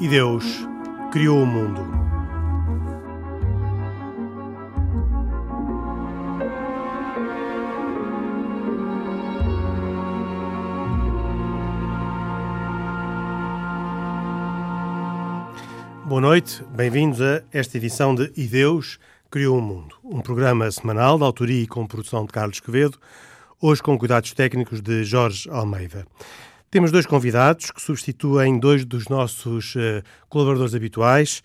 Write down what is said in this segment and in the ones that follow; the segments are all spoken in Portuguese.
E Deus criou o mundo. Boa noite, bem-vindos a esta edição de E Deus Criou o Mundo, um programa semanal de autoria e com produção de Carlos Quevedo, hoje com cuidados técnicos de Jorge Almeida. Temos dois convidados que substituem dois dos nossos uh, colaboradores habituais.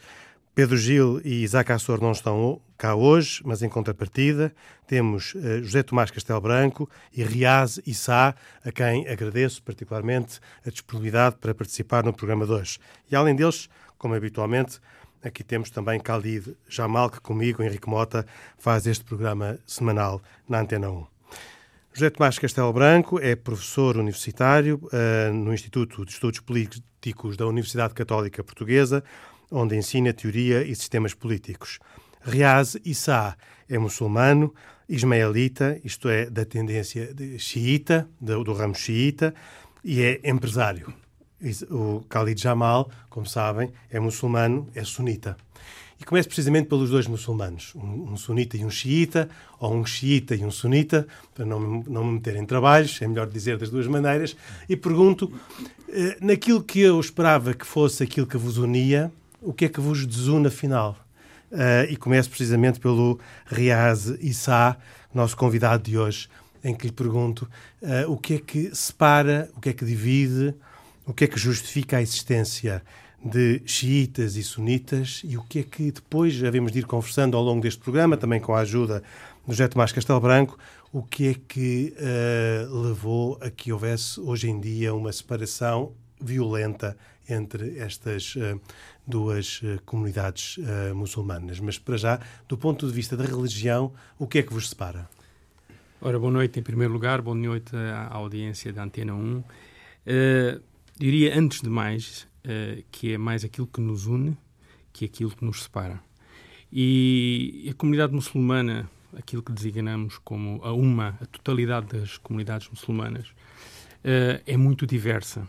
Pedro Gil e Isaac Assor não estão cá hoje, mas em contrapartida temos uh, José Tomás Castelo Branco e Riaz Issa, a quem agradeço particularmente a disponibilidade para participar no programa de hoje. E além deles, como habitualmente, Aqui temos também Khalid Jamal, que comigo, Henrique Mota, faz este programa semanal na Antena 1. José Tomás Castelo Branco é professor universitário uh, no Instituto de Estudos Políticos da Universidade Católica Portuguesa, onde ensina teoria e sistemas políticos. Riaz Issa é muçulmano, ismaelita, isto é, da tendência xiita, do, do ramo xiita, e é empresário. O Khalid Jamal, como sabem, é muçulmano, é sunita. E começo precisamente pelos dois muçulmanos, um, um, sunita e um xiita, ou um xiita e um sunita, para não, não me meter em trabalhos, é melhor dizer das duas maneiras, e pergunto, eh, naquilo que eu esperava que fosse aquilo que vos unia, o que é que vos desune afinal? Uh, e começo precisamente pelo Riaz Issa, nosso convidado de hoje, em que lhe pergunto uh, o que é que separa, o que é que divide, o que é que justifica a existência de xiitas e sunitas e o que é que depois havemos de ir conversando ao longo deste programa, também com a ajuda do José Tomás Castelo Branco, o que é que uh, levou a que houvesse hoje em dia uma separação violenta entre estas uh, duas uh, comunidades muçulmanas. Mas para já, do ponto de vista da religião, o que é que vos separa? Ora, boa noite em primeiro lugar, boa noite à audiência da Antena 1. diria, antes de mais, uh, que é mais aquilo que nos une que aquilo que nos separa. E a comunidade muçulmana, aquilo que designamos como a uma, a totalidade das comunidades muçulmanas, uh, é muito diversa.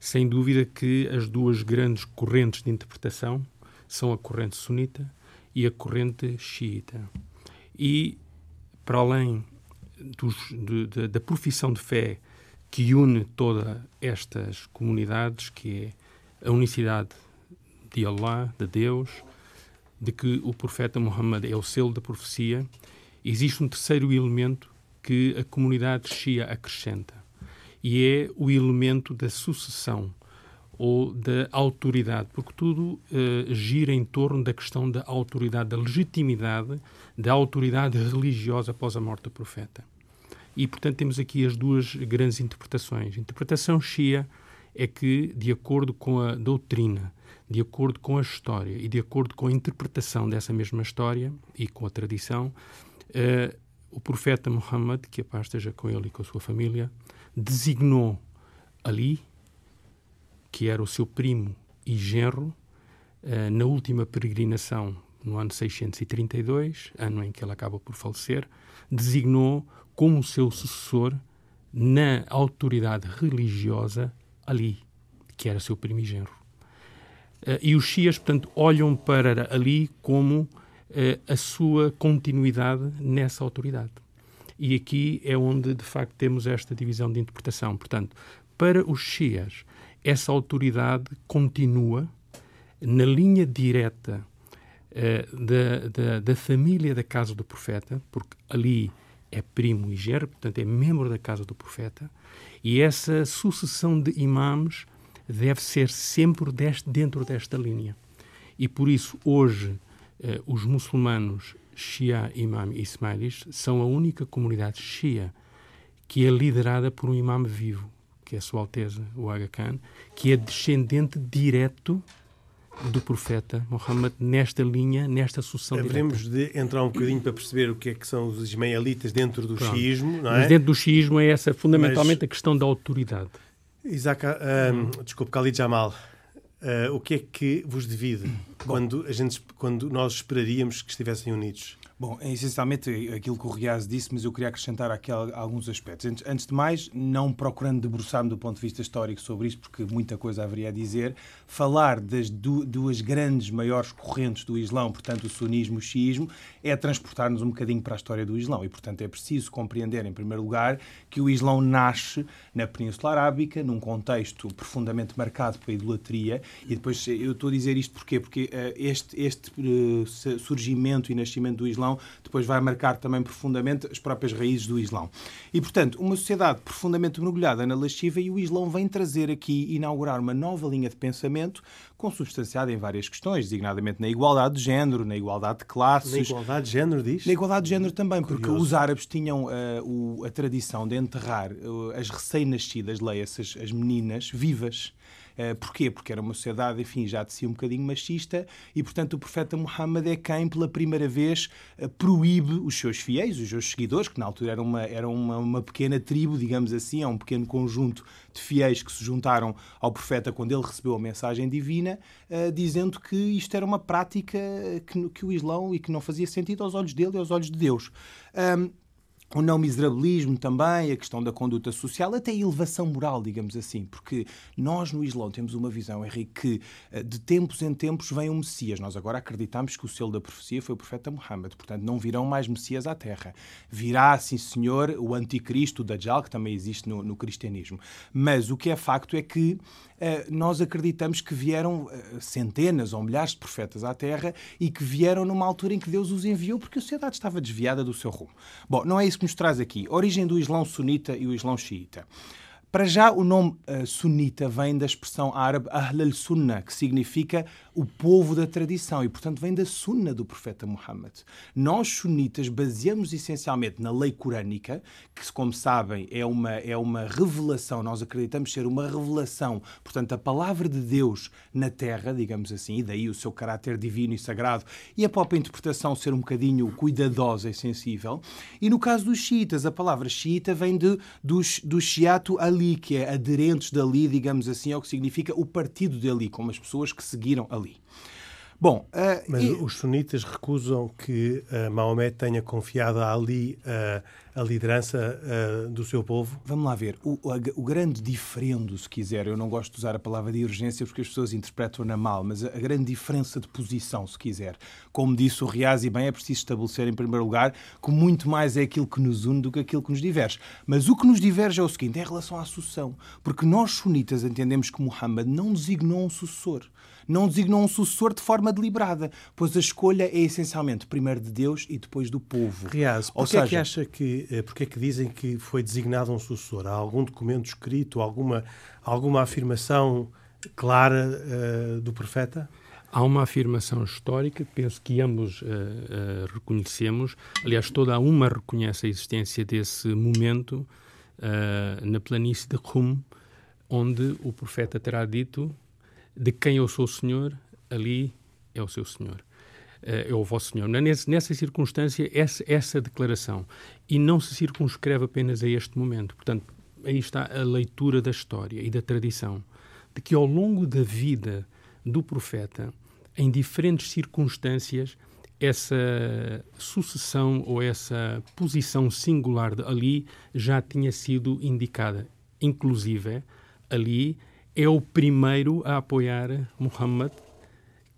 Sem dúvida que as duas grandes correntes de interpretação são a corrente sunita e a corrente xiita. E, para além dos, de, de, da profissão de fé que une todas estas comunidades, que é a unicidade de Allah, de Deus, de que o profeta Muhammad é o selo da profecia, existe um terceiro elemento que a comunidade Shia acrescenta, e é o elemento da sucessão ou da autoridade, porque tudo uh, gira em torno da questão da autoridade, da legitimidade da autoridade religiosa após a morte do profeta. E, portanto, temos aqui as duas grandes interpretações. Interpretação Shia é que, de acordo com a doutrina, de acordo com a história e de acordo com a interpretação dessa mesma história e com a tradição, uh, o profeta Muhammad, que a paz esteja com ele e com a sua família, designou Ali, que era o seu primo e genro, uh, na última peregrinação, no ano 632, ano em que ele acaba por falecer, designou como seu sucessor na autoridade religiosa Ali, que era seu primigênero. Uh, e os Shias, portanto, olham para Ali como uh, a sua continuidade nessa autoridade. E aqui é onde, de facto, temos esta divisão de interpretação. Portanto, para os Shias, essa autoridade continua na linha direta uh, da, da, da, família da casa do profeta, porque Ali é primo e gerro, portanto, é membro da casa do profeta, e essa sucessão de imãs deve ser sempre deste, dentro desta linha. E por isso, hoje, eh, os muçulmanos Shia Imam Ismailis são a única comunidade Shia que é liderada por um imam vivo, que é Sua Alteza, o Aga Khan, que é descendente direto do profeta Muhammad nesta linha, nesta sucessão Haveremos de entrar um bocadinho para perceber o que é que são os ismaelitas dentro do Pronto. xiismo, não é? Mas dentro do xiismo é essa, fundamentalmente, Mas... a questão da autoridade. Isaac, um, desculpe, Khalid Jamal, uh, o que é que vos divide? Quando, a gente, quando nós esperaríamos que estivessem unidos? Bom, é essencialmente aquilo que o Riaz disse, mas eu queria acrescentar aqui alguns aspectos. Antes de mais, não procurando debruçar-me do ponto de vista histórico sobre isto, porque muita coisa haveria a dizer, falar das duas grandes, maiores correntes do Islão, portanto, o sunismo e o xiismo, é transportar-nos um bocadinho para a história do Islão. E, portanto, é preciso compreender, em primeiro lugar, que o Islão nasce na Península Arábica, num contexto profundamente marcado pela idolatria. E depois, eu estou a dizer isto porquê? Porque este, este uh, surgimento e nascimento do Islão depois vai marcar também profundamente as próprias raízes do Islão. E, portanto, uma sociedade profundamente mergulhada na lasciva e o Islão vem trazer aqui, inaugurar uma nova linha de pensamento consubstanciada em várias questões, designadamente na igualdade de género, na igualdade de classes. Na igualdade de género, diz? Na igualdade de género também, Curioso. porque os árabes tinham uh, o, a tradição de enterrar uh, as recém-nascidas, leia-se as, as meninas, vivas. Uh, porquê? Porque era uma sociedade, enfim, já de si um bocadinho machista e, portanto, o profeta Muhammad é quem, pela primeira vez, uh, proíbe os seus fiéis, os seus seguidores, que na altura era uma, era uma, uma pequena tribo, digamos assim, é um pequeno conjunto de fiéis que se juntaram ao profeta quando ele recebeu a mensagem divina, uh, dizendo que isto era uma prática que, que o Islão e que não fazia sentido aos olhos dele e aos olhos de Deus. Um, o não miserabilismo também, a questão da conduta social, até a elevação moral, digamos assim, porque nós no Islão temos uma visão, Henrique, que eh, de tempos em tempos vem um Messias. Nós agora acreditamos que o selo da profecia foi o profeta Muhammad, portanto não virão mais Messias à Terra. Virá, sim senhor, o anticristo, o Dajjal, que também existe no, no cristianismo. Mas o que é facto é que eh, nós acreditamos que vieram eh, centenas ou milhares de profetas à Terra e que vieram numa altura em que Deus os enviou porque a sociedade estava desviada do seu rumo. Bom, não é isso que nos traz aqui. Origem do Islão sunita e o Islão xiita. Para já, o nome uh, sunita vem da expressão árabe Ahl al-Sunnah, que significa o povo da tradição e, portanto, vem da sunna do profeta Muhammad. Nós, sunitas, baseamos essencialmente na lei corânica, que, como sabem, é uma, é uma revelação, nós acreditamos ser uma revelação, portanto, a palavra de Deus na terra, digamos assim, e daí o seu caráter divino e sagrado, e a própria interpretação ser um bocadinho cuidadosa e sensível. E no caso dos xiitas, a palavra xiita vem de, dos, do shiatu ali, que é aderentes dali, digamos assim, é o que significa o partido dali, como as pessoas que seguiram ali. Bom, uh, mas e... os sunitas recusam que uh, Maomé tenha confiado a Ali uh, a liderança do seu povo? Vamos lá ver. O, o, o, grande diferendo, se quiser, eu não gosto de usar a palavra de urgência porque as pessoas interpretam-na mal, mas a, a, grande diferença de posição, se quiser. Como disse o Riaz, e bem, é preciso estabelecer, em primeiro lugar, que muito mais é aquilo que nos une do que aquilo que nos diverge. Mas o que nos diverge é o seguinte, é em relação à sucessão. Porque nós, sunitas, entendemos que Muhammad não designou um sucessor não designou um sucessor de forma deliberada, pois a escolha é essencialmente primeiro de Deus e depois do povo. Riaz, porquê seja... é que acha que, eh, porquê é que dizem que foi designado um sucessor? Há algum documento escrito, alguma, alguma afirmação clara uh, do profeta? Há uma afirmação histórica, penso que ambos uh, uh, reconhecemos. Aliás, toda a uma reconhece a existência desse momento uh, na planície de Rum, onde o profeta terá dito de quem eu sou o Senhor, ali é o seu Senhor. Eh, é o vosso Senhor. Nessa circunstância, essa, essa declaração. E não se circunscreve apenas a este momento. Portanto, aí está a leitura da história e da tradição, de que ao longo da vida do profeta, em diferentes circunstâncias, essa sucessão ou essa posição singular de Ali já tinha sido indicada. Inclusive, Ali é o primeiro a apoiar Muhammad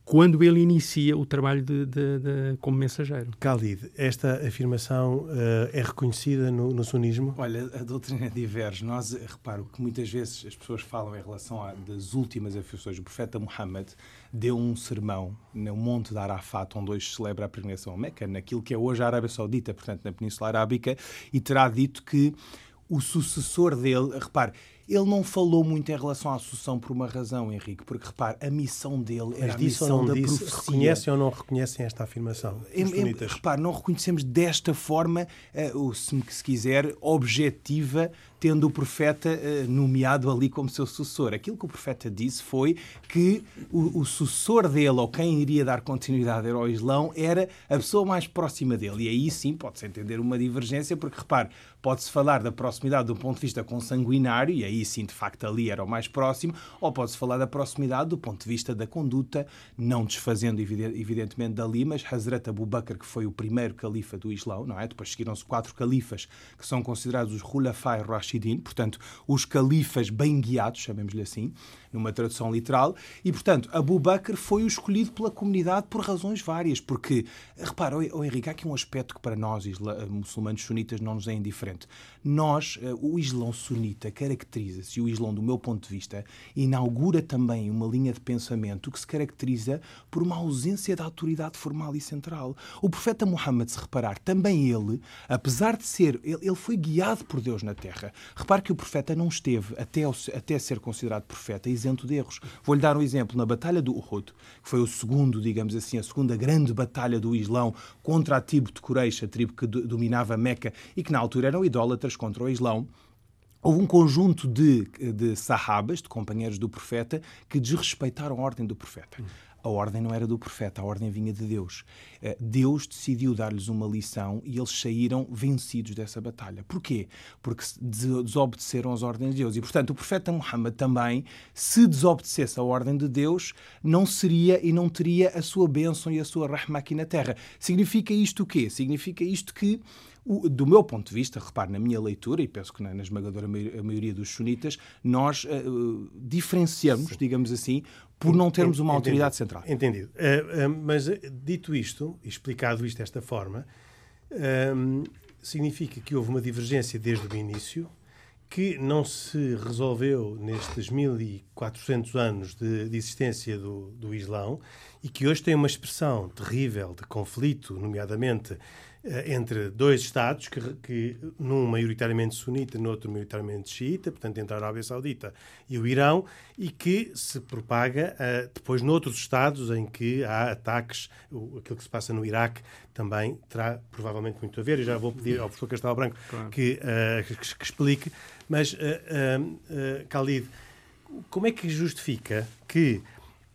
quando ele inicia o trabalho de, de, de, como mensageiro. Khalid, esta afirmação uh, é reconhecida no, no, sunismo? Olha, a doutrina diverge. Nós, reparo que muitas vezes as pessoas falam em relação às últimas afirmações. O profeta Muhammad deu um sermão no Monte de Arafat, onde hoje se celebra a peregrinação a Meca, naquilo que é hoje a Arábia Saudita, portanto, na Península Arábica, e terá dito que o sucessor dele, repare, ele não falou muito em relação à sucessão por uma razão, Henrique, porque repare, a missão dele era a missão da disse, profecia. Reconhecem ou não reconhecem esta afirmação? Em, em, repare, não reconhecemos desta forma, uh, se, se quiser, objetiva, tendo o profeta uh, nomeado ali como seu sucessor. Aquilo que o profeta disse foi que o, o sucessor dele, ou quem iria dar continuidade ao Islão, era a pessoa mais próxima dele. E aí sim pode-se entender uma divergência, porque repare, pode-se falar da proximidade do ponto de vista consanguinário, e aí sim, de facto, ali era o mais próximo, ou pode-se falar da proximidade do ponto de vista da conduta, não desfazendo evidentemente dali, mas Hazrat Abu Bakr, que foi o primeiro califa do Islão, não é? Depois seguiram-se quatro califas que são considerados os Khulafai Portanto, os califas bem guiados, chamemos-lhe assim, numa tradução literal, e, portanto, Abu Bakr foi o escolhido pela comunidade por razões várias, porque, repara, oh, Henrique, há aqui um aspecto que para nós, muçulmanos sunitas, não nos é indiferente. Nós, eh, o Islão sunita caracteriza-se, e o Islão, do meu ponto de vista, inaugura também uma linha de pensamento que se caracteriza por uma ausência de autoridade formal e central. O profeta Muhammad, se reparar, também ele, apesar de ser, ele foi guiado por Deus na terra. Repare que o profeta não esteve, até, até ser considerado profeta, isento de erros. Vou-lhe dar um exemplo. Na Batalha do Uhud, que foi o segundo, digamos assim, a segunda grande batalha do Islão contra a tribo de Quraysh, a tribo que dominava Meca e que na altura eram idólatras contra o Islão, Houve um conjunto de, de sahabas, de companheiros do profeta, que desrespeitaram a ordem do profeta a ordem não era do profeta, a ordem vinha de Deus. Eh, Deus decidiu dar-lhes uma lição e eles saíram vencidos dessa batalha. Porquê? Porque desobedeceram às ordens de Deus. E, portanto, o profeta Muhammad também, se desobedecesse à ordem de Deus, não seria e não teria a sua bênção e a sua rahma aqui na terra. Significa isto o quê? Significa isto que do meu ponto de vista, repare, na minha leitura, e penso que na, esmagadora maioria dos sunitas, nós uh, diferenciamos, Sim. digamos assim, por não termos uma Entendido. autoridade central. Entendido. Uh, uh, mas dito isto, explicado isto desta forma, significa que houve uma divergência desde o início que não se resolveu nestes 1400 anos de, de existência do, do Islão e que hoje tem uma expressão terrível de conflito, nomeadamente eh, entre dois Estados, que, que num maioritariamente sunita, no outro maioritariamente xiita, portanto entre a Arábia Saudita e o Irão, e que se propaga uh, depois noutros Estados em que há ataques, o, aquilo que se passa no Iraque também terá provavelmente muito a ver, e já vou pedir ao professor Castelo Branco claro. que, uh, que, que, explique, mas, uh, Khalid, como é que justifica que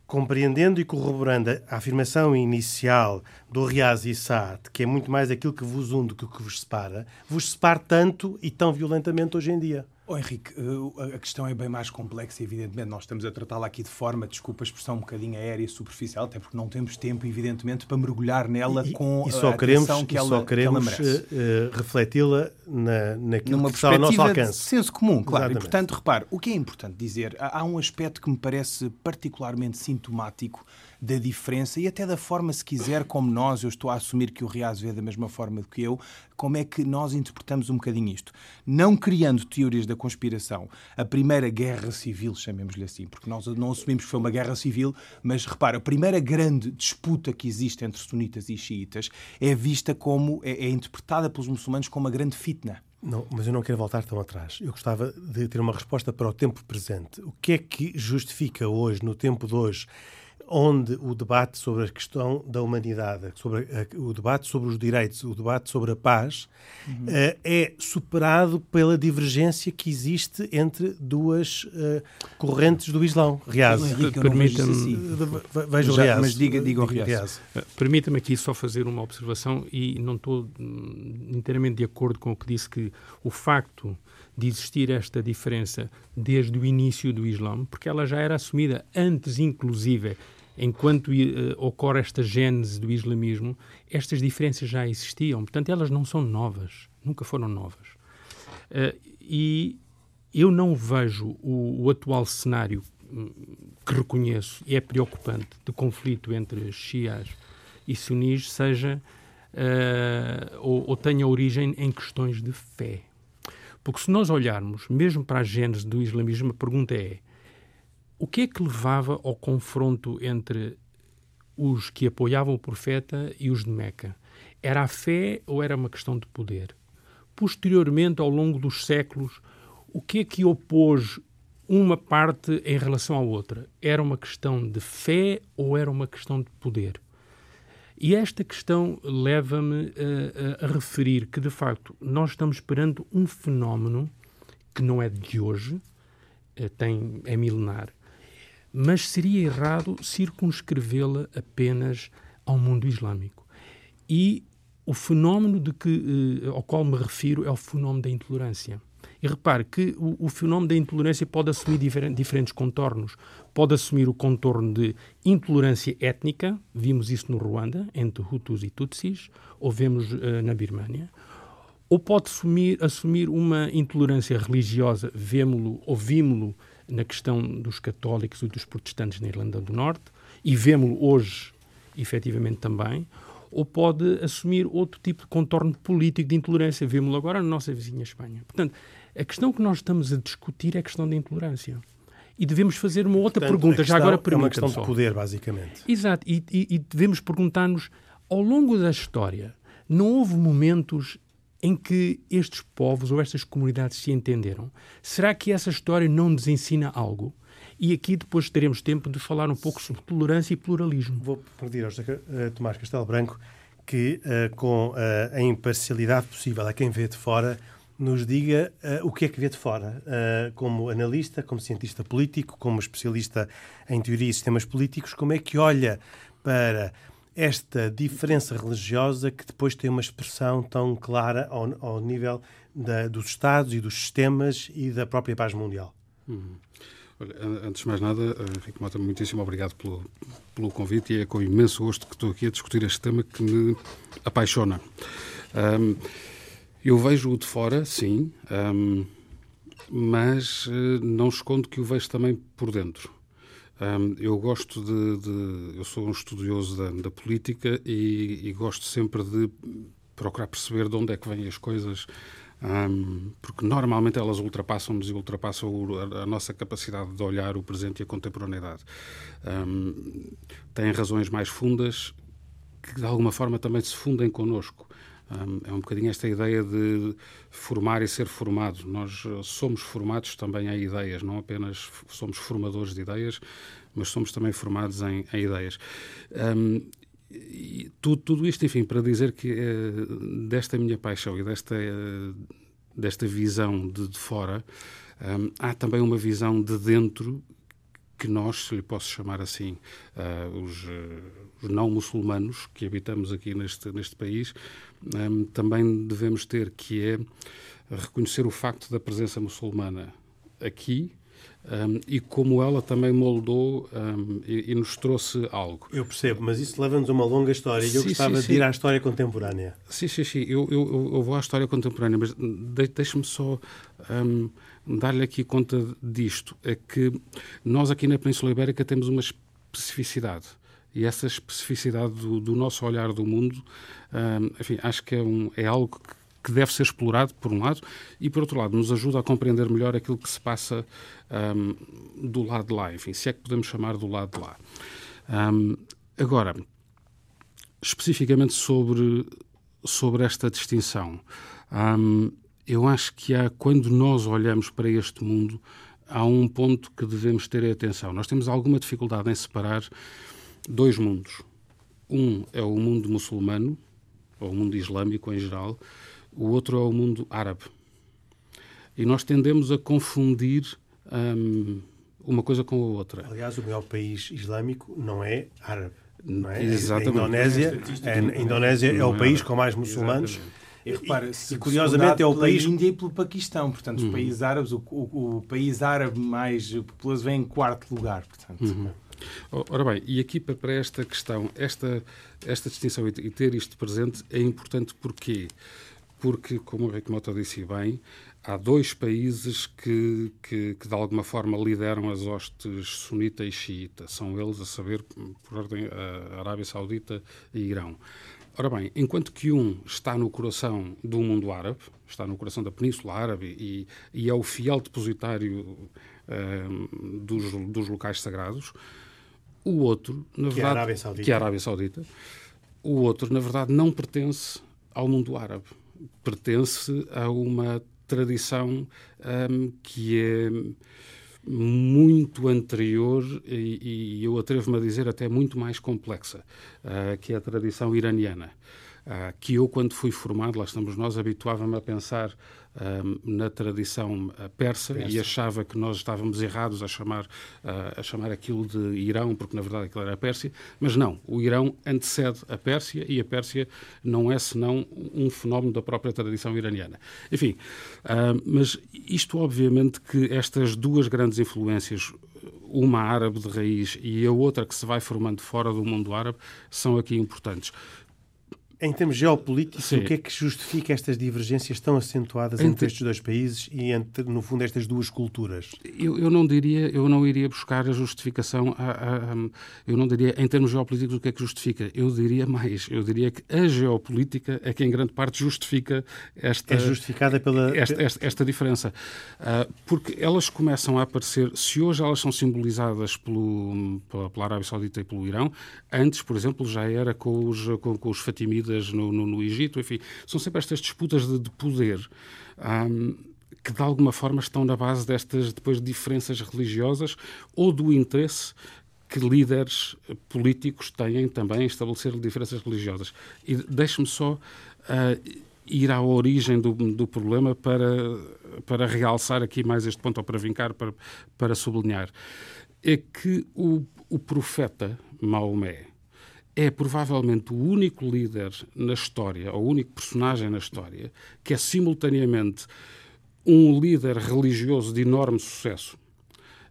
compreendendo e corroborando a afirmação inicial do Riaz Saad, que é muito mais aquilo que vos une do que o que vos separa, vos separa tanto e tão violentamente hoje em dia? Oh, Henrique, eh, a questão é bem mais complexa, evidentemente. Nós estamos a tratá-la aqui de forma, desculpa a expressão, um bocadinho aérea e superficial, até porque não temos tempo, evidentemente, para mergulhar nela e, com e só a queremos, atenção que ela, só queremos que ela merece. Uh, refleti-la na, naquilo Numa que está ao nosso alcance. De senso comum, claro. Exatamente. E, portanto, repare, o que é importante dizer, há, há um aspecto que me parece particularmente sintomático da diferença e até da forma, se quiser, como nós, eu estou a assumir que o Riaz vê da mesma forma do que eu, como é que nós interpretamos um bocadinho isto. Não criando teorias da conspiração, a primeira guerra civil, chamemos-lhe assim, porque nós não assumimos que foi uma guerra civil, mas repara, a primeira grande disputa que existe entre sunitas e xiitas é vista como, é, é interpretada pelos muçulmanos como uma grande fitna. Não, mas eu não quero voltar tão atrás. Eu gostava de ter uma resposta para o tempo presente. O que é que justifica hoje, no tempo de hoje, onde o debate sobre a questão da humanidade, sobre a, o debate sobre os direitos, o debate sobre a paz, uhum. uh, é superado pela divergência que existe entre duas uh, correntes do Islão. Riaz, permita-me. Assim. Veja o Riaz. Mas diga, diga o Riaz. Uh, Permita-me aqui só fazer uma observação e não estou hum, inteiramente de acordo com o que disse que o facto de existir esta diferença desde o início do Islã, porque ela já era assumida antes, inclusive, enquanto uh, ocorre esta gênese do islamismo, estas diferenças já existiam. Portanto, elas não são novas, nunca foram novas. Uh, e eu não vejo o, o, atual cenário hum, que reconheço e é preocupante de conflito entre xias e sunis seja uh, ou, ou tenha origem em questões de fé. Porque se nós olharmos mesmo para a gênese do islamismo, a pergunta é o que é que levava ao confronto entre os que apoiavam o profeta e os de Meca? Era a fé ou era uma questão de poder? Posteriormente, ao longo dos séculos, o que é que opôs uma parte em relação à outra? Era uma questão de fé ou era uma questão de poder? E esta questão leva-me a, a, a referir que, de facto, nós estamos perante um fenómeno que não é de hoje, eh, tem, é milenar, mas seria errado circunscrevê-la apenas ao mundo islâmico. E o fenómeno de que, eh, ao qual me refiro é o fenómeno da intolerância. E repare que o, o fenómeno da intolerância pode assumir difer diferentes contornos. Pode assumir o contorno de intolerância étnica, vimos isso no Ruanda, entre Hutus e Tutsis, ou vemos uh, na Birmânia. Ou pode assumir, assumir uma intolerância religiosa, vemos-lo, ouvimos-lo na questão dos católicos e dos protestantes na Irlanda do Norte, e vemos-lo hoje, efetivamente, também ou pode assumir outro tipo de contorno político de intolerância. Vemos-lo agora na nossa vizinha Espanha. Portanto, a questão que nós estamos a discutir é a questão da intolerância. E devemos fazer uma outra Portanto, pergunta. Já agora É uma questão de poder, basicamente. Exato. E, e, e devemos perguntar-nos, ao longo da história, não houve momentos em que estes povos ou estas comunidades se entenderam? Será que essa história não nos ensina algo? E aqui depois teremos tempo de falar um pouco sobre tolerância e pluralismo. Vou pedir ao uh, Tomás Castelo Branco que, uh, com uh, a imparcialidade possível a quem vê de fora, nos diga uh, o que é que vê de fora, uh, como analista, como cientista político, como especialista em teoria e sistemas políticos, como é que olha para esta diferença religiosa que depois tem uma expressão tão clara ao, ao nível da, dos Estados e dos sistemas e da própria paz mundial. Uhum. Olha, antes de mais nada, Henrique Mota, muitíssimo obrigado pelo, pelo convite e é com imenso gosto que estou aqui a discutir este tema que me apaixona. Um, eu vejo-o de fora, sim, um, mas uh, não escondo que o vejo também por dentro. Um, eu gosto de, de, Eu sou um estudioso da, da política e, e, gosto sempre de procurar perceber de onde é que vêm as coisas, um, porque normalmente elas ultrapassam-nos e ultrapassam o, a, a, nossa capacidade de olhar o presente e a contemporaneidade. Um, têm razões mais fundas que de alguma forma também se fundem connosco. Um, é um bocadinho esta ideia de formar e ser formado. Nós eh, somos formados também em ideias, não apenas somos formadores de ideias, mas somos também formados em, em ideias. Um, tudo, tudo, isto, enfim, para dizer que uh, desta minha paixão e desta, uh, desta visão de, de fora, um, há também uma visão de dentro que nós, se lhe posso chamar assim, uh, os, uh, os, não muçulmanos que habitamos aqui neste, neste país, um, também devemos ter, que é reconhecer o facto da presença muçulmana aqui um, e como ela também moldou um, e, e, nos trouxe algo. Eu percebo, mas isso leva-nos a uma longa história e eu sim, gostava sim, de ir à história contemporânea. Sim, sim, sim. Eu, eu, eu vou à história contemporânea, mas deixe-me só um, dar-lhe aqui conta disto. É que nós aqui na Península Ibérica temos uma especificidade. E essa especificidade do, do nosso olhar do mundo, enfim, acho que é, um, é algo que que deve ser explorado, por um lado, e, por outro lado, nos ajuda a compreender melhor aquilo que se passa um, do lado de lá, enfim, se é que podemos chamar do lado de lá. Um, agora, especificamente sobre, sobre esta distinção, um, eu acho que há, quando nós olhamos para este mundo, há um ponto que devemos ter atenção. Nós temos alguma dificuldade em separar dois mundos. Um é o mundo muçulmano, ou o mundo islâmico em geral, o outro é o mundo árabe. E nós tendemos a confundir um, uma coisa com a outra. Aliás, o maior país islâmico não é árabe. Não é? Exatamente. A Indonésia, a Indonésia é o país com mais muçulmanos. E, repara, e, e curiosamente é o país. Índia e pelo Paquistão, portanto, uhum. os países árabes, o, o, o, país árabe mais populoso vem em quarto lugar. Portanto. Uhum. Ora bem, e aqui para esta questão, esta, esta distinção e ter isto presente é importante porque porque, como o Rick Mota disse bem, há dois países que, que, que, de alguma forma lideram as hostes sunita e xiita. São eles, a saber, por ordem, a Arábia Saudita e Irão. Ora bem, enquanto que um está no coração do mundo árabe, está no coração da Península Árabe e, e é o fiel depositário uh, dos, dos locais sagrados, o outro, na que verdade, é a Arábia Saudita. que é a Arábia Saudita, o outro, na verdade, não pertence ao mundo árabe pertence a uma tradição um, que é muito anterior e, e eu atrevo-me a dizer até muito mais complexa, uh, que é a tradição iraniana. Uh, que eu, quando fui formado, lá estamos nós, habituava-me a pensar na tradição persa, persa, e achava que nós estávamos errados a chamar, uh, a chamar aquilo de Irão, porque na verdade aquilo era a Pérsia, mas não, o Irão antecede a Pérsia e a Pérsia não é senão um fenómeno da própria tradição iraniana. Enfim, mas isto obviamente que estas duas grandes influências, uma árabe de raiz e a outra que se vai formando fora do mundo árabe, são aqui importantes. Em termos geopolíticos, Sim. o que é que justifica estas divergências tão acentuadas entre, entre estes dois países e entre, no fundo, estas duas culturas? Eu, eu não diria, eu não iria buscar a justificação, a, a, a, eu não diria, em termos geopolíticos, o que é que justifica. Eu diria mais, eu diria que a geopolítica é que em grande parte justifica esta... É justificada pela... Esta, esta, esta diferença. Uh, porque elas começam a aparecer, se hoje elas são simbolizadas pelo, pela, pela Arábia Saudita e pelo Irão, antes, por exemplo, já era com os, com, com os No, no, no Egito, enfim, são sempre estas disputas de, de poder. Um, que de alguma forma estão na base destas depois diferenças religiosas ou do interesse que líderes políticos têm também em estabelecer diferenças religiosas. E deixe-me só uh, ir à origem do, do, problema para, para realçar aqui mais este ponto, ou para vincar, para, para sublinhar. É que o, o profeta Maomé, é provavelmente o único líder na história, ou o único personagem na história, que é simultaneamente um líder religioso de enorme sucesso,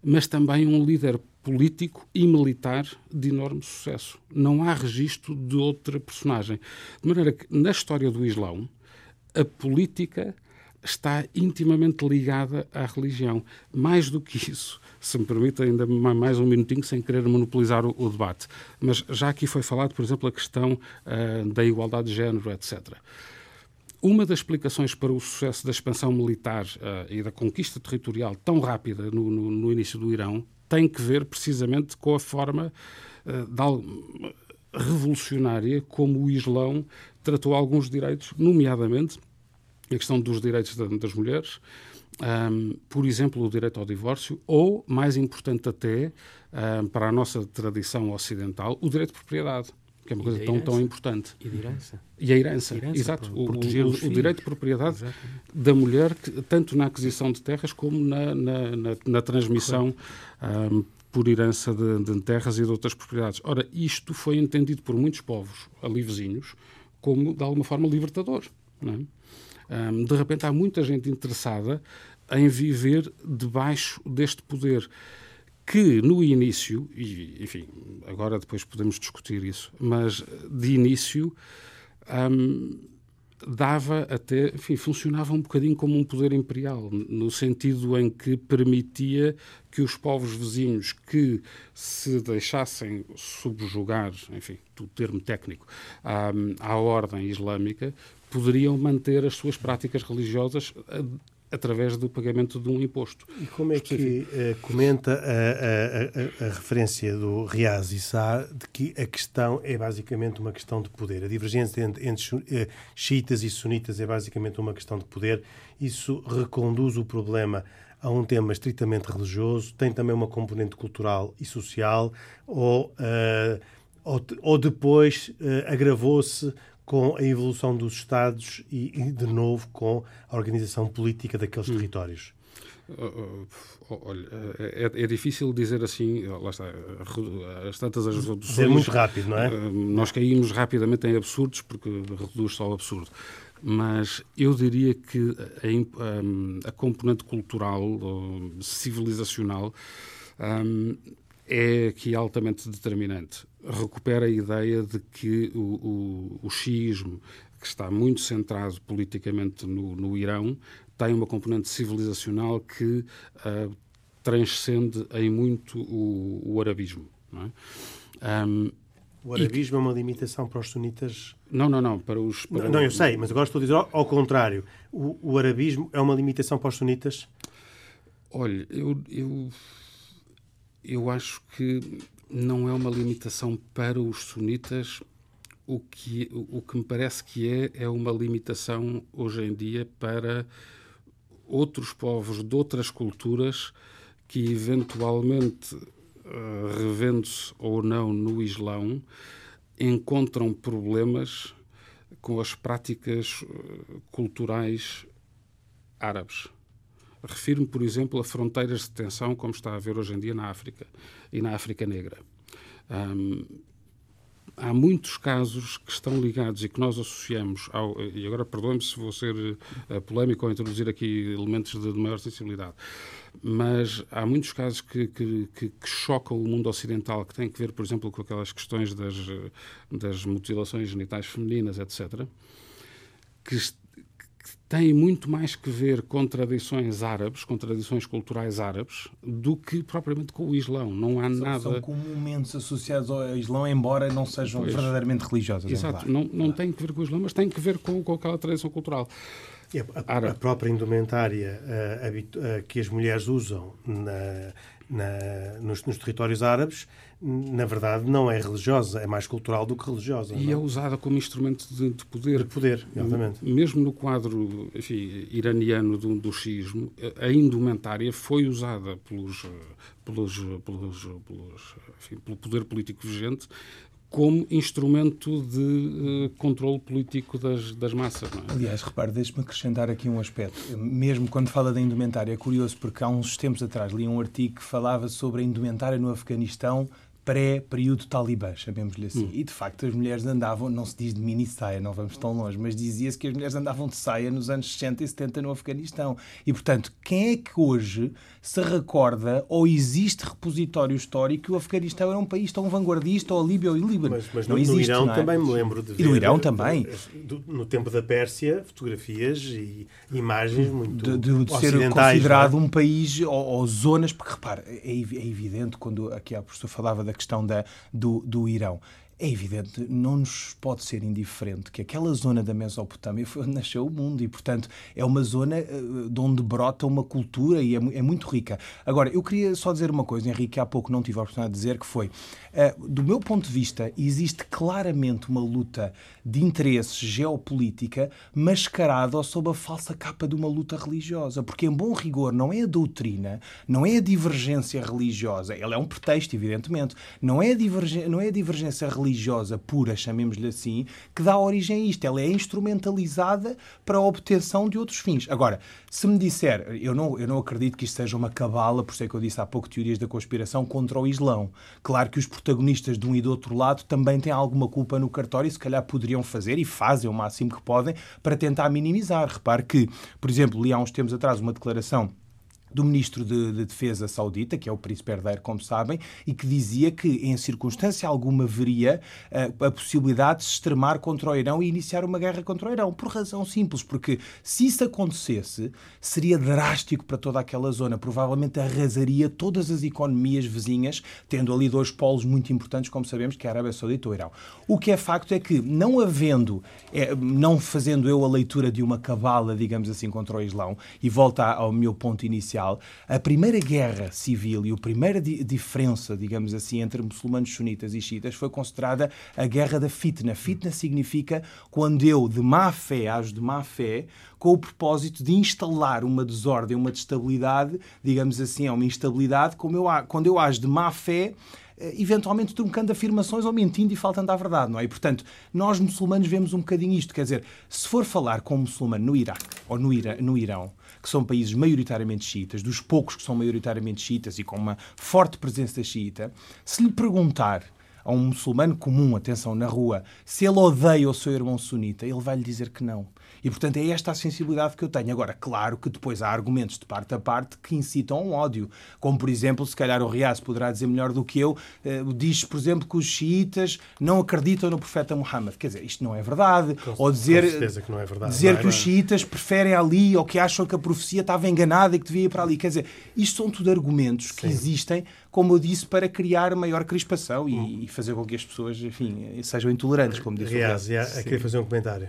mas também um líder político e militar de enorme sucesso. Não há registro de outra personagem. De maneira que, na história do Islão, a política está intimamente ligada à religião. Mais do que isso, se me permite ainda mais um minutinho, sem querer monopolizar o, o debate, mas já aqui foi falado, por exemplo, a questão uh, da igualdade de género, etc. Uma das explicações para o sucesso da expansão militar uh, e da conquista territorial tão rápida no, no, no, início do Irão tem que ver precisamente com a forma uh, revolucionária como o Islão tratou alguns direitos, nomeadamente a questão dos direitos das mulheres, um, por exemplo, o direito ao divórcio, ou, mais importante até, um, para a nossa tradição ocidental, o direito de propriedade, que é uma coisa tão, tão importante. E de herança. E a herança, herança exato. O, o, o, direito de propriedade Exatamente. da mulher, que, tanto na aquisição de terras como na, na, na, na transmissão um, por herança de, de, terras e de outras propriedades. Ora, isto foi entendido por muitos povos ali vizinhos como, de alguma forma, libertador. Não é? Um, de repente há muita gente interessada em viver debaixo deste poder que no início, e enfim, agora depois podemos discutir isso, mas de início dava até, enfim, funcionava um bocadinho como um poder imperial, no sentido em que permitia que os povos vizinhos que se deixassem subjugar, enfim, do termo técnico, à, à ordem islâmica, poderiam manter as suas práticas religiosas eh, através do pagamento de um imposto. E como é que uh, comenta a, a, a, a, referência do Riaz Issa de que a questão é basicamente uma questão de poder? A divergência entre, entre uh, xiitas e sunitas é basicamente uma questão de poder. Isso reconduz o problema a um tema estritamente religioso, tem também uma componente cultural e social, ou, uh, ou, ou, depois agravou-se com a evolução dos Estados e, e, de novo, com a organização política daqueles hum. territórios? Olha, é, é, difícil dizer assim, lá está, as tantas as reduções... É muito rápido, não é? Eh, nós caímos rapidamente em absurdos, porque reduz só ao absurdo. Mas eu diria que a, a, a componente cultural, civilizacional, um, é aqui altamente determinante. Recupera a ideia de que o, o, o xiismo, que está muito centrado politicamente no, no Irão, tem uma componente civilizacional que uh, transcende em muito o, o arabismo. É? um, o arabismo e... é uma limitação para os sunitas? Não, não, não. Para os, para não, não, eu sei, mas agora estou a dizer ao, ao contrário. O, o, arabismo é uma limitação para os sunitas? Olha, eu, eu eu acho que não é uma limitação para os sunitas. O que, o que me parece que é, é uma limitação hoje em dia para outros povos de outras culturas que eventualmente, eh, revendo-se ou não no Islão, encontram problemas com as práticas eh, culturais árabes. Refiro-me, por exemplo, a fronteiras de tensão, como está a ver hoje em dia na África e na África Negra. Há muitos casos que estão ligados e que nós associamos ao. E agora perdoe-me se vou ser uh, polémico ou introduzir aqui elementos de, de, maior sensibilidade, mas há muitos casos que, que, que, que, chocam o mundo ocidental, que têm que ver, por exemplo, com aquelas questões das, das mutilações genitais femininas, etc., que tem muito mais que ver com tradições árabes, com tradições culturais árabes, do que propriamente com o Islão. Não há são, nada. São comumente associados ao Islão, embora não sejam pois. verdadeiramente religiosas. Exato, não, não tem que ver com o Islão, mas tem que ver com, com aquela tradição cultural. E a, a, a própria indumentária uh, uh, que as mulheres usam na, na, nos, nos, territórios árabes, na verdade, não é religiosa, é mais cultural do que religiosa. E é? é usada como instrumento de, de, poder. De poder, exatamente. Mesmo no quadro enfim, iraniano do, do xismo, a indumentária foi usada pelos, pelos, pelos, pelos enfim, pelo poder político vigente como instrumento de uh, controle político das, das massas. É? Aliás, repare, deixe-me acrescentar aqui um aspecto. Mesmo quando fala da indumentária, é curioso porque há uns tempos atrás li um artigo que falava sobre a indumentária no Afeganistão pré-período talibã, chamemos-lhe assim. Hum. E de facto as mulheres andavam, não se diz de mini saia, não vamos tão longe, mas dizia-se que as mulheres andavam de saia nos anos 60 e 70 no Afeganistão. E portanto, quem é que hoje se recorda ou existe repositório histórico que o Afeganistão era um país tão vanguardista, ou a Líbia ou o Líbano? Mas, mas não no, existe, no Irão é? também me lembro de ver. E no Irão também. no tempo da Pérsia, fotografias e imagens muito. De, de ser é? considerado é? um país ou, ou, zonas, porque repare, é, é evidente quando aqui a professora falava da questão da, do, do Irão. É evidente, não nos pode ser indiferente que aquela zona da Mesopotâmia foi onde nasceu o mundo e, portanto, é uma zona eh, de onde brota uma cultura e é, é muito rica. Agora, eu queria só dizer uma coisa, Henrique, há pouco não tive a oportunidade de dizer, que foi, uh, do meu ponto de vista, existe claramente uma luta de interesses geopolítica mascarada sob a falsa capa de uma luta religiosa, porque, em bom rigor, não é a doutrina, não é a divergência religiosa, ele é um pretexto, evidentemente, não é a, divergência, não é a divergência religiosa religiosa pura, chamemos-lhe assim, que dá origem a isto. Ela é instrumentalizada para a obtenção de outros fins. Agora, se me disser, eu não, eu não acredito que isto seja uma cabala, por isso é que eu disse há pouco teorias da conspiração contra o Islão. Claro que os protagonistas de um e do outro lado também têm alguma culpa no cartório e se calhar poderiam fazer e fazem o máximo que podem para tentar minimizar. Repare que, por exemplo, li há uns tempos atrás uma declaração do ministro de, de, Defesa saudita, que é o príncipe herdeiro, como sabem, e que dizia que, em circunstância alguma, veria uh, a possibilidade de se extremar contra o Irão e iniciar uma guerra contra o Irão. Por razão simples, porque se isso acontecesse, seria drástico para toda aquela zona. Provavelmente arrasaria todas as economias vizinhas, tendo ali dois polos muito importantes, como sabemos, que é a Arábia Saudita e o Irão. O que é facto é que, não havendo, é, não fazendo eu a leitura de uma cabala, digamos assim, contra o Islão, e volta ao meu ponto inicial, a primeira guerra civil e a primeira di diferença, digamos assim, entre muçulmanos sunitas e xiitas foi considerada a guerra da fitna. Fitna significa quando eu, de má fé, ajo de má fé, com o propósito de instalar uma desordem, uma destabilidade, digamos assim, é uma instabilidade, como eu, quando eu ajo de má fé, eventualmente truncando afirmações ou mentindo e faltando à verdade, não é? E, portanto, nós muçulmanos vemos um bocadinho isto. Quer dizer, se for falar com um muçulmano no Iraque ou no, Ira, no Irão, que são países maioritariamente xiitas, dos poucos que são maioritariamente xiitas e com uma forte presença xiita, se lhe perguntar a um muçulmano comum, atenção, na rua, se ele odeia o seu irmão sunita, ele vai lhe dizer que não. E, portanto, é esta a sensibilidade que eu tenho. Agora, claro que depois há argumentos de parte a parte que incitam um ódio. Como, por exemplo, se calhar o Riaz poderá dizer melhor do que eu, eh, diz, por exemplo, que os xiitas não acreditam no profeta Muhammad. Quer dizer, isto não é verdade. Com, ou dizer, que não é verdade. dizer não é, que os xiitas preferem ali ou que acham que a profecia estava enganada e que devia ir para ali. Quer dizer, isto são tudo argumentos que Sim. existem, como eu disse, para criar maior crispação e, hum. e, fazer com que as pessoas, enfim, sejam intolerantes, como disse Riaz, o queria fazer um comentário.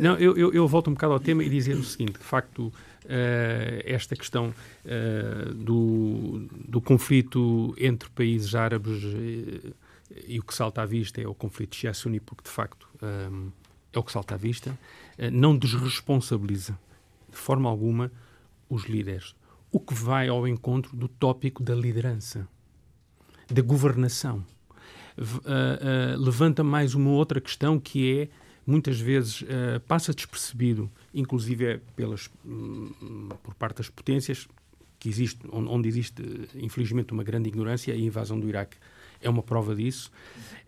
Não, eu, eu, eu, volto um bocado ao tema e dizer o seguinte: de facto, uh, esta questão uh, do, do conflito entre países árabes uh, e o que salta à vista é o conflito Shia-Sunni, porque de facto um, é o que salta à vista, não desresponsabiliza de forma alguma os líderes. O que vai ao encontro do tópico da liderança, da governação. levanta mais uma outra questão que é muitas vezes uh, passa despercebido, inclusive é pelas, um, por parte das potências, que existe, onde existe, infelizmente, uma grande ignorância, a invasão do Iraque é uma prova disso,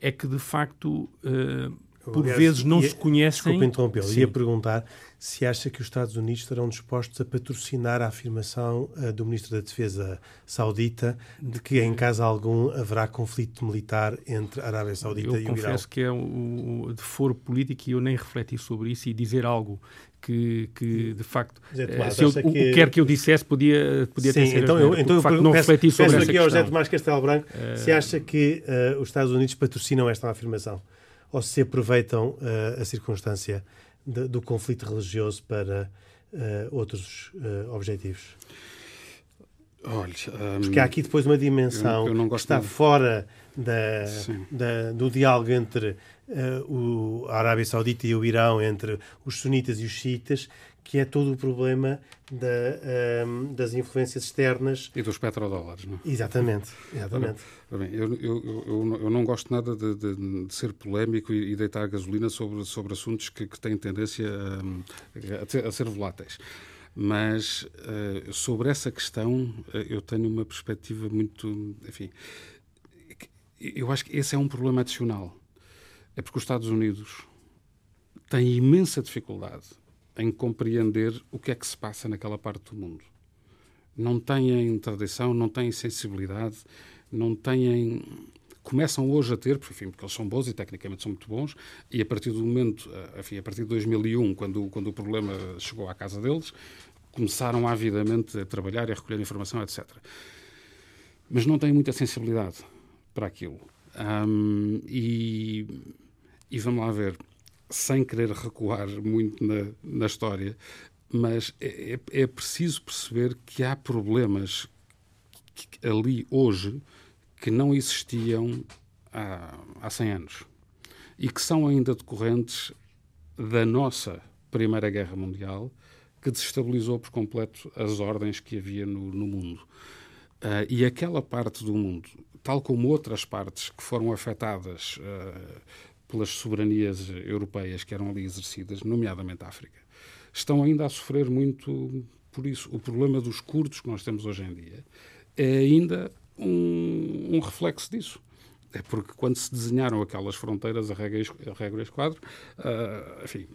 é que, de facto, uh, por Aliás, vezes não ia, se conhecem... Desculpe interrompê-lo, ia perguntar se acha que os Estados Unidos estarão dispostos a patrocinar a afirmação uh, do Ministro da Defesa saudita de que, em caso algum, haverá conflito militar entre a Arábia Saudita eu e o Irão. Eu confesso que é o, de foro político e eu nem refleti sobre isso e dizer algo que, que de facto, Tomás, se eu, o que quer que eu dissesse podia, podia Sim, ter então eu, então eu facto, não peço, refleti sobre peço aqui ao José Tomás Castelo Branco uh... se acha que uh, os Estados Unidos patrocinam esta afirmação ou se aproveitam uh, a circunstância de, do conflito religioso para uh, outros uh, objetivos? Olha, um, Porque há aqui depois uma dimensão eu, eu que está de... fora da, da, do diálogo entre uh, o, a Arábia Saudita e o Irão, entre os sunitas e os xiitas, que é todo o problema da, um, das influências externas. E dos petrodólares, não é? Exatamente. exatamente. Ora, bem, eu, eu, eu, eu, não gosto nada de, de, de ser polémico e, e, deitar gasolina sobre, sobre assuntos que, que têm tendência a, a, ter, a ser voláteis. Mas uh, sobre essa questão uh, eu tenho uma perspectiva muito. Enfim, eu acho que esse é um problema adicional. É porque os Estados Unidos têm imensa dificuldade em compreender o que é que se passa naquela parte do mundo. Não têm tradição, não têm sensibilidade, não têm. Começam hoje a ter, porque, enfim, porque eles são bons e tecnicamente são muito bons, e a partir do momento, eh, enfim, a partir de 2001, quando, quando o problema chegou à casa deles, começaram avidamente a trabalhar e a recolher informação, etc. Mas não têm muita sensibilidade para aquilo. Um, e, e vamos lá ver sem querer recuar muito na, na história, mas é, é, é preciso perceber que há problemas ali hoje que não existiam há, há 100 anos e que são ainda decorrentes da nossa Primeira Guerra Mundial, que desestabilizou por completo as ordens que havia no, no mundo. Uh, e aquela parte do mundo, tal como outras partes que foram afetadas uh, pelas soberanias europeias que eram ali exercidas, nomeadamente a África, estão ainda a sofrer muito por isso. O problema dos curdos que nós temos hoje em dia é ainda um, um reflexo disso. É porque quando se desenharam aquelas fronteiras a regra, a esquadro, uh, enfim,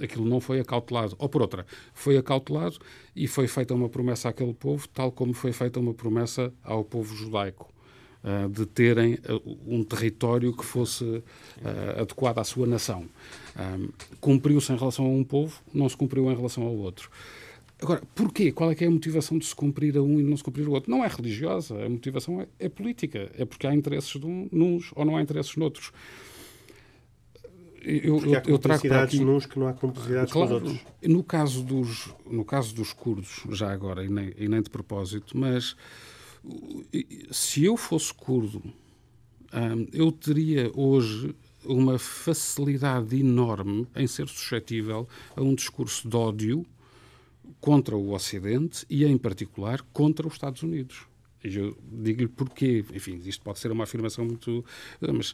aquilo não foi acautelado. Ou por outra, foi acautelado e foi feita uma promessa àquele povo, tal como foi feita uma promessa ao povo judaico. Uh, de terem uh, um território que fosse uh, adequado à sua nação. Cumpriu-se em relação a um povo, não se cumpriu em relação ao outro. Agora, porquê? Qual é que é a motivação de se cumprir a um e não se cumprir o outro? Não é religiosa, a motivação é, é política. É porque há interesses de um, nos ou não há interesses noutros. Eu, eu, eu trago para aqui... nos que não há complicidades claro, com os outros. No caso dos, no caso dos curdos, já agora, e nem, e nem de propósito, mas se eu fosse curdo, hum, eu teria hoje uma facilidade enorme em ser suscetível a um discurso de ódio contra o Ocidente e, em particular, contra os Estados Unidos. E eu digo-lhe porquê. Enfim, isto pode ser uma afirmação muito. Mas,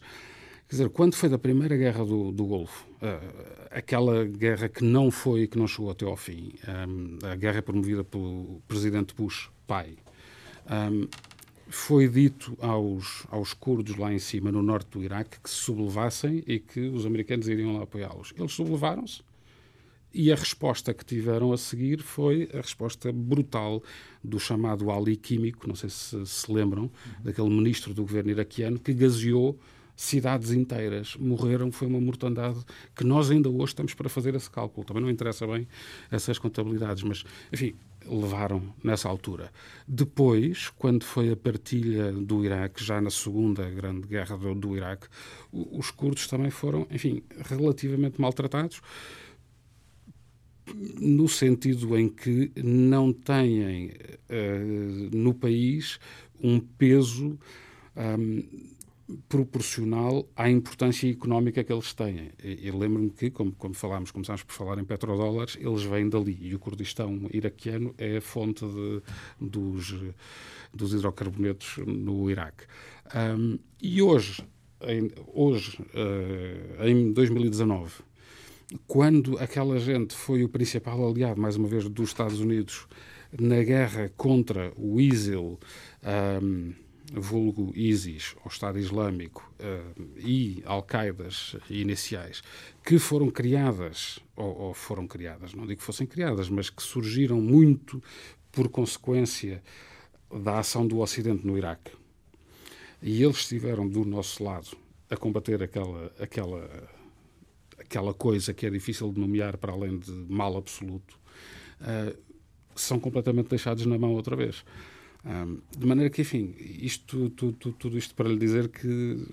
quer dizer, quando foi da primeira guerra do, do Golfo, uh, aquela guerra que não foi, que não chegou até ao fim, um, a guerra promovida pelo presidente Bush, pai, um, foi dito aos, aos curdos lá em cima, no norte do Iraque, que se sublevassem e que os americanos iriam lá apoiá-los. Eles sublevaram-se e a resposta que tiveram a seguir foi a resposta brutal do chamado Ali Químico, não sei se se lembram, daquele ministro do governo iraquiano que gaseou cidades inteiras. Morreram, foi uma mortandade que nós ainda hoje estamos para fazer esse cálculo. Também não interessa bem essas contabilidades, mas, enfim, levaram nessa altura. Depois, quando foi a partilha do Iraque, já na segunda grande guerra do, do Iraque, os curdos também foram, enfim, relativamente maltratados no sentido em que não têm uh, no país um peso um, proporcional à importância económica que eles têm. Eu lembro-me que, como, como falámos, começámos por falar em petrodólares, eles vêm dali e o Kurdistão iraquiano é a fonte de, dos, dos hidrocarbonetos no Iraque. Um, e hoje, em, hoje uh, em 2019, quando aquela gente foi o principal aliado, mais uma vez, dos Estados Unidos na guerra contra o ISIL, um, vulgo ISIS, o Estado Islâmico, uh, e Al-Qaedas iniciais, que foram criadas, ou, ou, foram criadas, não digo que fossem criadas, mas que surgiram muito por consequência da ação do Ocidente no Iraque. E eles estiveram do nosso lado a combater aquela, aquela, aquela coisa que é difícil de nomear para além de mal absoluto. Uh, são completamente deixados na mão outra vez. De maneira que, enfim, isto, tudo, tudo, isto para lhe dizer que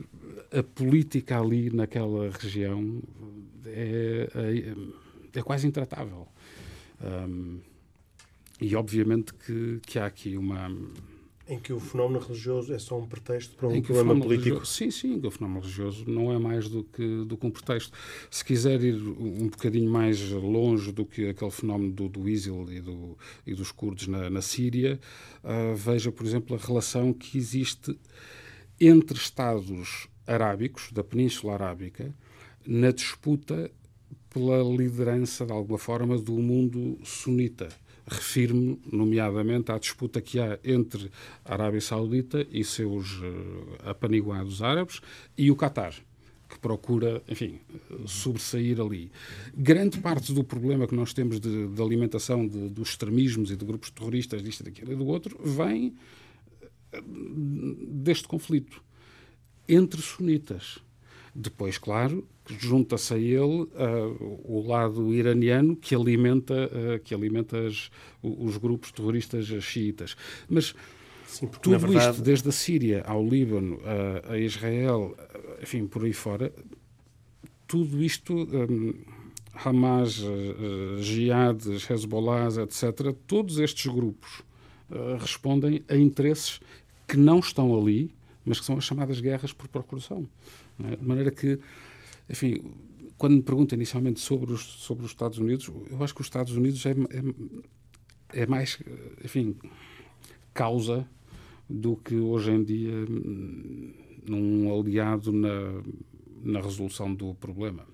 a política ali naquela região é, é, é quase intratável. Um, e obviamente que, que há aqui uma em que o fenómeno religioso é só um pretexto para um problema político? Sim, sim, o fenómeno religioso não é mais do que, do que um pretexto. Se quiser ir um bocadinho mais longe do que aquele fenómeno do, do ISIL e, do, e dos curdos na, na Síria, uh, veja, por exemplo, a relação que existe entre Estados arábicos, da Península Arábica, na disputa pela liderança, de alguma forma, do mundo sunita refiro-me, nomeadamente, à disputa que há entre a Arábia Saudita e seus uh, apaniguados árabes e o Qatar, que procura, enfim, sobressair ali. Grande parte do problema que nós temos de, de alimentação de, dos extremismos e de grupos terroristas, disto, daquilo e do outro, vem eh, deste conflito entre sunitas. Depois, claro, junta-se a ele uh, o lado iraniano que alimenta, uh, que alimenta as, os grupos terroristas xiitas. Mas Sim, tudo verdade... isto, desde a Síria ao Líbano, uh, a Israel, enfim, por aí fora, tudo isto, um, Hamas, uh, Jihad, Hezbollah, etc., todos estes grupos respondem a interesses que não estão ali, mas que são as chamadas guerras por procuração. É? De maneira que enfim, quando me pergunta inicialmente sobre os, sobre os Estados Unidos, eu acho que os Estados Unidos é, é, é mais, enfim, causa do que hoje em dia hum, num aliado na, na resolução do problema.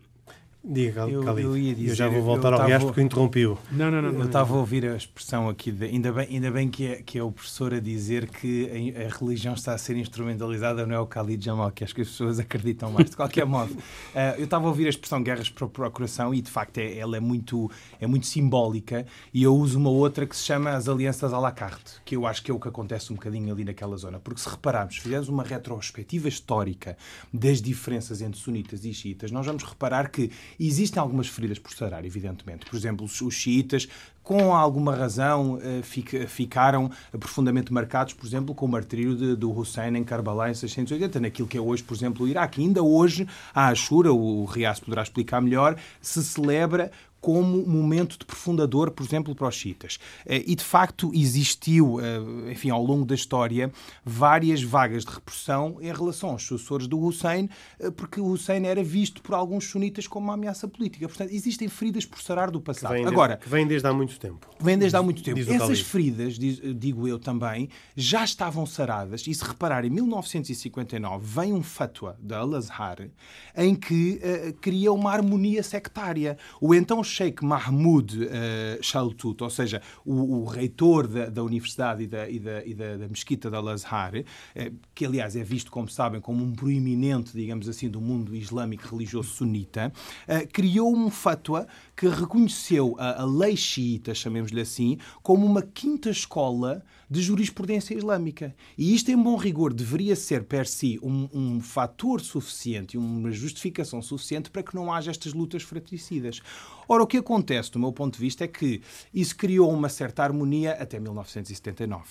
Diga, eu, eu, ia dizer, eu já vou voltar ao resto porque interrompiu. Não, não, não. Eu estava a ouvir a expressão aqui, de, ainda, bem, ainda bem que é, que é o professor a dizer que a, a religião está a ser instrumentalizada, não é o Khalid Jamal, que acho que as pessoas acreditam mais. De qualquer modo, uh, eu estava a ouvir a expressão guerras por procuração e, de facto, é, ela é muito, é muito simbólica e eu uso uma outra que se chama as alianças à la carte, que eu acho que é o que acontece um bocadinho ali naquela zona. Porque se repararmos, fizermos uma retrospectiva histórica das diferenças entre sunitas e xiitas, nós vamos reparar que Existem algumas feridas por sarar, evidentemente. Por exemplo, os xiitas, com alguma razão, eh, ficaram profundamente marcados, por exemplo, com o martírio de, do Hussein em Karbala em 680, naquilo que é hoje, por exemplo, o Iraque. Ainda hoje, a Ashura, o Rias poderá explicar melhor, se celebra como momento de profunda dor, por exemplo, para os chiitas. Eh, e, de facto, existiu, eh, enfim, ao longo da história, várias vagas de repressão em relação aos sucessores do Hussein, eh, porque o Hussein era visto por alguns sunitas como uma ameaça política. Portanto, existem feridas por sarar do passado. Que Agora, que vêm desde há muito tempo. Vêm desde há muito tempo. Essas feridas, digo eu também, já estavam saradas, e se reparar, em 1959 vem um fatwa da Al-Azhar em que uh, cria uma harmonia sectária. O então Sheikh Mahmoud uh, Shaltut, ou seja, o, o reitor da, da, Universidade e da, e da, e da, da Mesquita de Al-Azhar, uh, que aliás é visto, como sabem, como um proeminente, digamos assim, do mundo islâmico religioso sunita, uh, criou um fatwa que reconheceu a, a lei xiita, chamemos-lhe assim, como uma quinta escola de jurisprudência islâmica. E isto, em bom rigor, deveria ser, per si, um, um fator suficiente, uma justificação suficiente para que não haja estas lutas fratricidas. Ora, o que acontece, do meu ponto de vista, é que isso criou uma certa harmonia até 1979.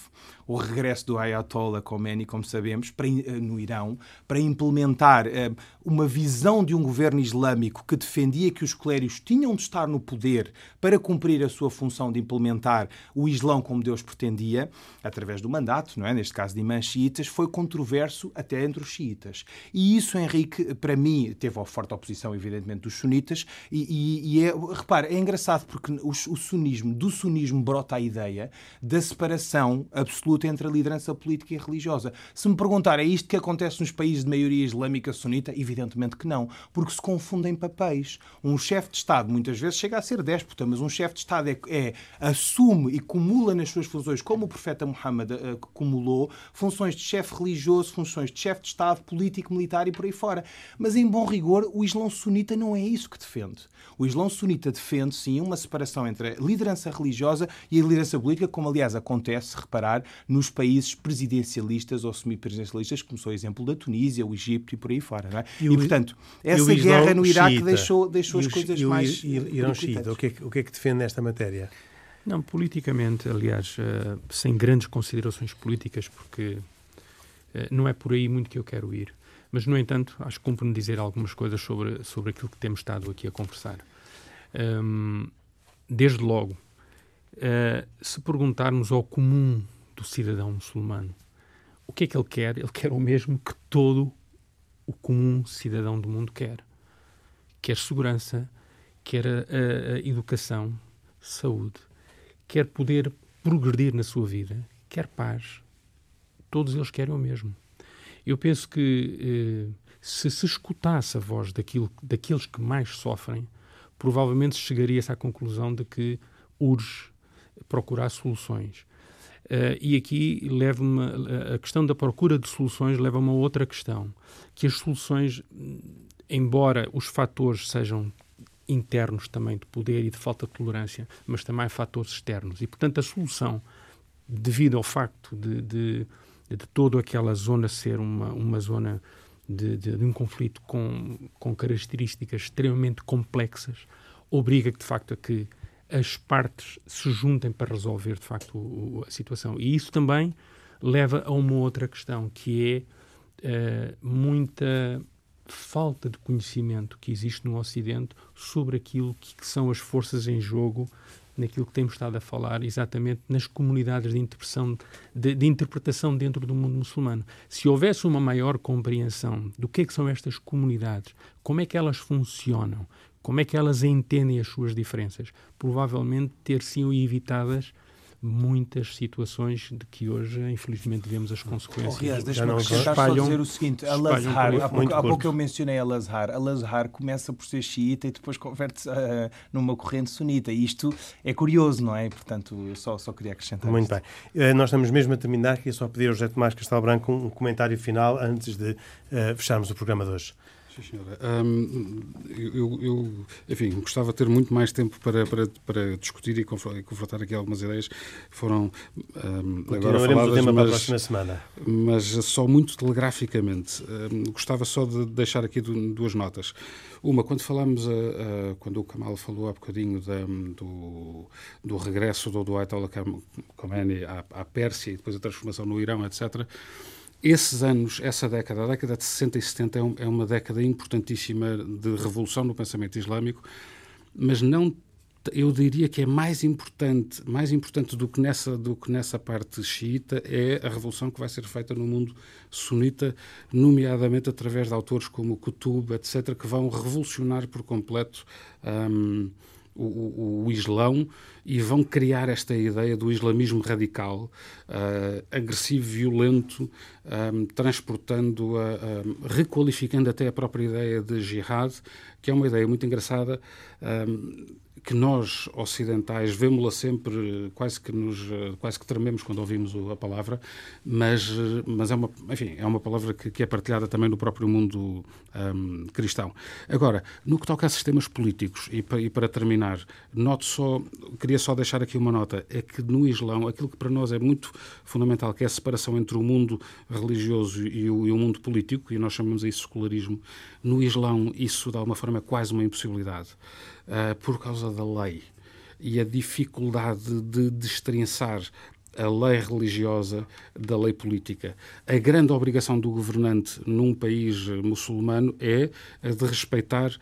O regresso do Ayatollah Khomeini, como sabemos, para, eh, no Irão, para implementar uh, uma visão de um governo islâmico que defendia que os clérigos tinham de estar no poder para cumprir a sua função de implementar o Islão como Deus pretendia, através do mandato, não é? neste caso de imãs xiitas, foi controverso até entre os xiitas. E isso, Henrique, para mim, teve a forte oposição, evidentemente, dos sunitas, e, e, e é repare, é engraçado porque o, o sunismo, do sunismo brota a ideia da separação absoluta entre a liderança política e religiosa. Se me perguntar, é isto que acontece nos países de maioria islâmica sunita? Evidentemente que não, porque se confundem papéis. Um chefe de Estado muitas vezes chega a ser déspota, mas um chefe de Estado é, é assume e cumula nas suas funções, como o profeta Muhammad uh, cumulou, funções de chefe religioso, funções de chefe de Estado, político, militar e por aí fora. Mas, em bom rigor, o Islão sunita não é isso que defende. O Islão sunita defende, sim, uma separação entre a liderança religiosa e a liderança política, como, aliás, acontece, reparar, nos países presidencialistas ou semipresidencialistas, como sou o exemplo da Tunísia, o Egito e por aí fora. É? e, e, portanto, essa guerra no Iraque deixou, deixou as coisas e o, mais. E o Irão xiita, o que, é, o que é que defende nesta matéria? Não, politicamente, aliás, uh, sem grandes considerações políticas, porque uh, não é por aí muito que eu quero ir. Mas, no entanto, acho que cumpre-me dizer algumas coisas sobre, sobre aquilo que temos estado aqui a conversar. Um, desde logo, uh, se perguntarmos ao comum do cidadão muçulmano o que é que ele quer, ele quer o mesmo que todo o comum cidadão do mundo quer. Quer segurança, quer a, educação, saúde, quer poder progredir na sua vida, quer paz. Todos eles querem o mesmo. Eu penso que eh, se se escutasse a voz daquilo, daqueles que mais sofrem, provavelmente chegaria-se à conclusão de que urge procurar soluções. Uh, e aqui leva-me a questão da procura de soluções leva a outra questão, que as soluções, embora os fatores sejam internos também de poder e de falta de tolerância, mas também fatores externos. E, portanto, a solução, devido ao facto de, de de toda aquela zona ser uma, uma zona de, de, de, um conflito com, com características extremamente complexas, obriga de facto a que as partes se juntem para resolver de facto o, a situação. E isso também leva a uma outra questão, que é uh, muita falta de conhecimento que existe no Ocidente sobre aquilo que, que são as forças em jogo naquilo que temos estado a falar, exatamente nas comunidades de interpretação, de, de, interpretação dentro do mundo muçulmano. Se houvesse uma maior compreensão do que, é que são estas comunidades, como é que elas funcionam, como é que elas entendem as suas diferenças, provavelmente ter-se-iam evitadas muitas situações de que hoje, infelizmente, vemos as consequências. Oh, Riaz, deixa-me acrescentar só dizer o seguinte: a Lazhar, há pouco, há pouco eu mencionei a Lazhar, a Lazhar começa por ser xiita e depois converte-se uh, numa corrente sunita. E isto é curioso, não é? Portanto, eu só, só queria acrescentar Muito isto. bem. Uh, nós estamos mesmo a terminar, queria só pedir ao José Tomás Castelo Branco um comentário final antes de uh, fecharmos o programa de hoje. Sim, senhora. Eu, eu, enfim, gostava de ter muito mais tempo para, para, para discutir e confrontar aqui algumas ideias que foram um, agora faladas, o tema mas, para a próxima semana. Mas só muito telegraficamente. Gostava só de deixar aqui duas notas. Uma, quando falámos, a, a, quando o Kamal falou há bocadinho da, do, do regresso do, do Ayatollah Khomeini à, à Pérsia e depois a transformação no Irão, etc., esses anos, essa década, a década de 60 e 70, é, é uma década importantíssima de revolução no pensamento islâmico, mas não eu diria que é mais importante, mais importante do que nessa do que nessa parte xiita é a revolução que vai ser feita no mundo sunita, nomeadamente através de autores como Qutb, etc, que vão revolucionar por completo um, o, o, Islão e vão criar esta ideia do islamismo radical, uh, agressivo, violento, um, transportando, a, requalificando até a própria ideia de jihad, que é uma ideia muito engraçada. Um, que nós ocidentais vemos-la sempre quase que nos quase que trememos quando ouvimos a palavra, mas mas é uma enfim é uma palavra que, que é partilhada também no próprio mundo um, cristão. Agora no que toca a sistemas políticos e e para terminar noto só queria só deixar aqui uma nota é que no Islão aquilo que para nós é muito fundamental que é a separação entre o mundo religioso e o, e o mundo político e nós chamamos isso secularismo no Islão isso de alguma forma é quase uma impossibilidade uh, por causa da lei e a dificuldade de destrinçar a lei religiosa da lei política. A grande obrigação do governante num país muçulmano é a de respeitar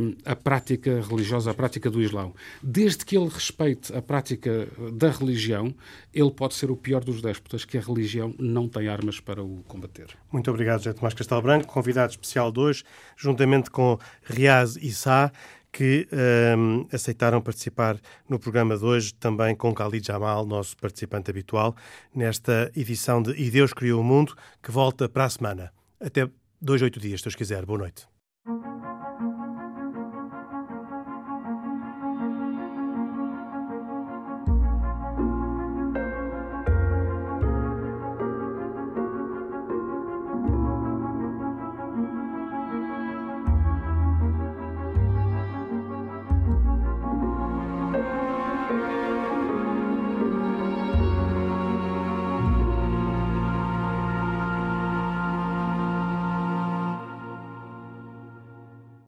um, a prática religiosa, a prática do Islão. Desde que ele respeite a prática da religião, ele pode ser o pior dos déspotas, que a religião não tem armas para o combater. Muito obrigado, José Tomás Castelo Branco, convidado especial de hoje, juntamente com Riaz Issa, que um, aceitaram participar no programa de hoje, também com Khalid Jamal, nosso participante habitual, nesta edição de E Deus Criou o Mundo, que volta para a semana. Até dois, oito dias, se Deus quiser. Boa noite.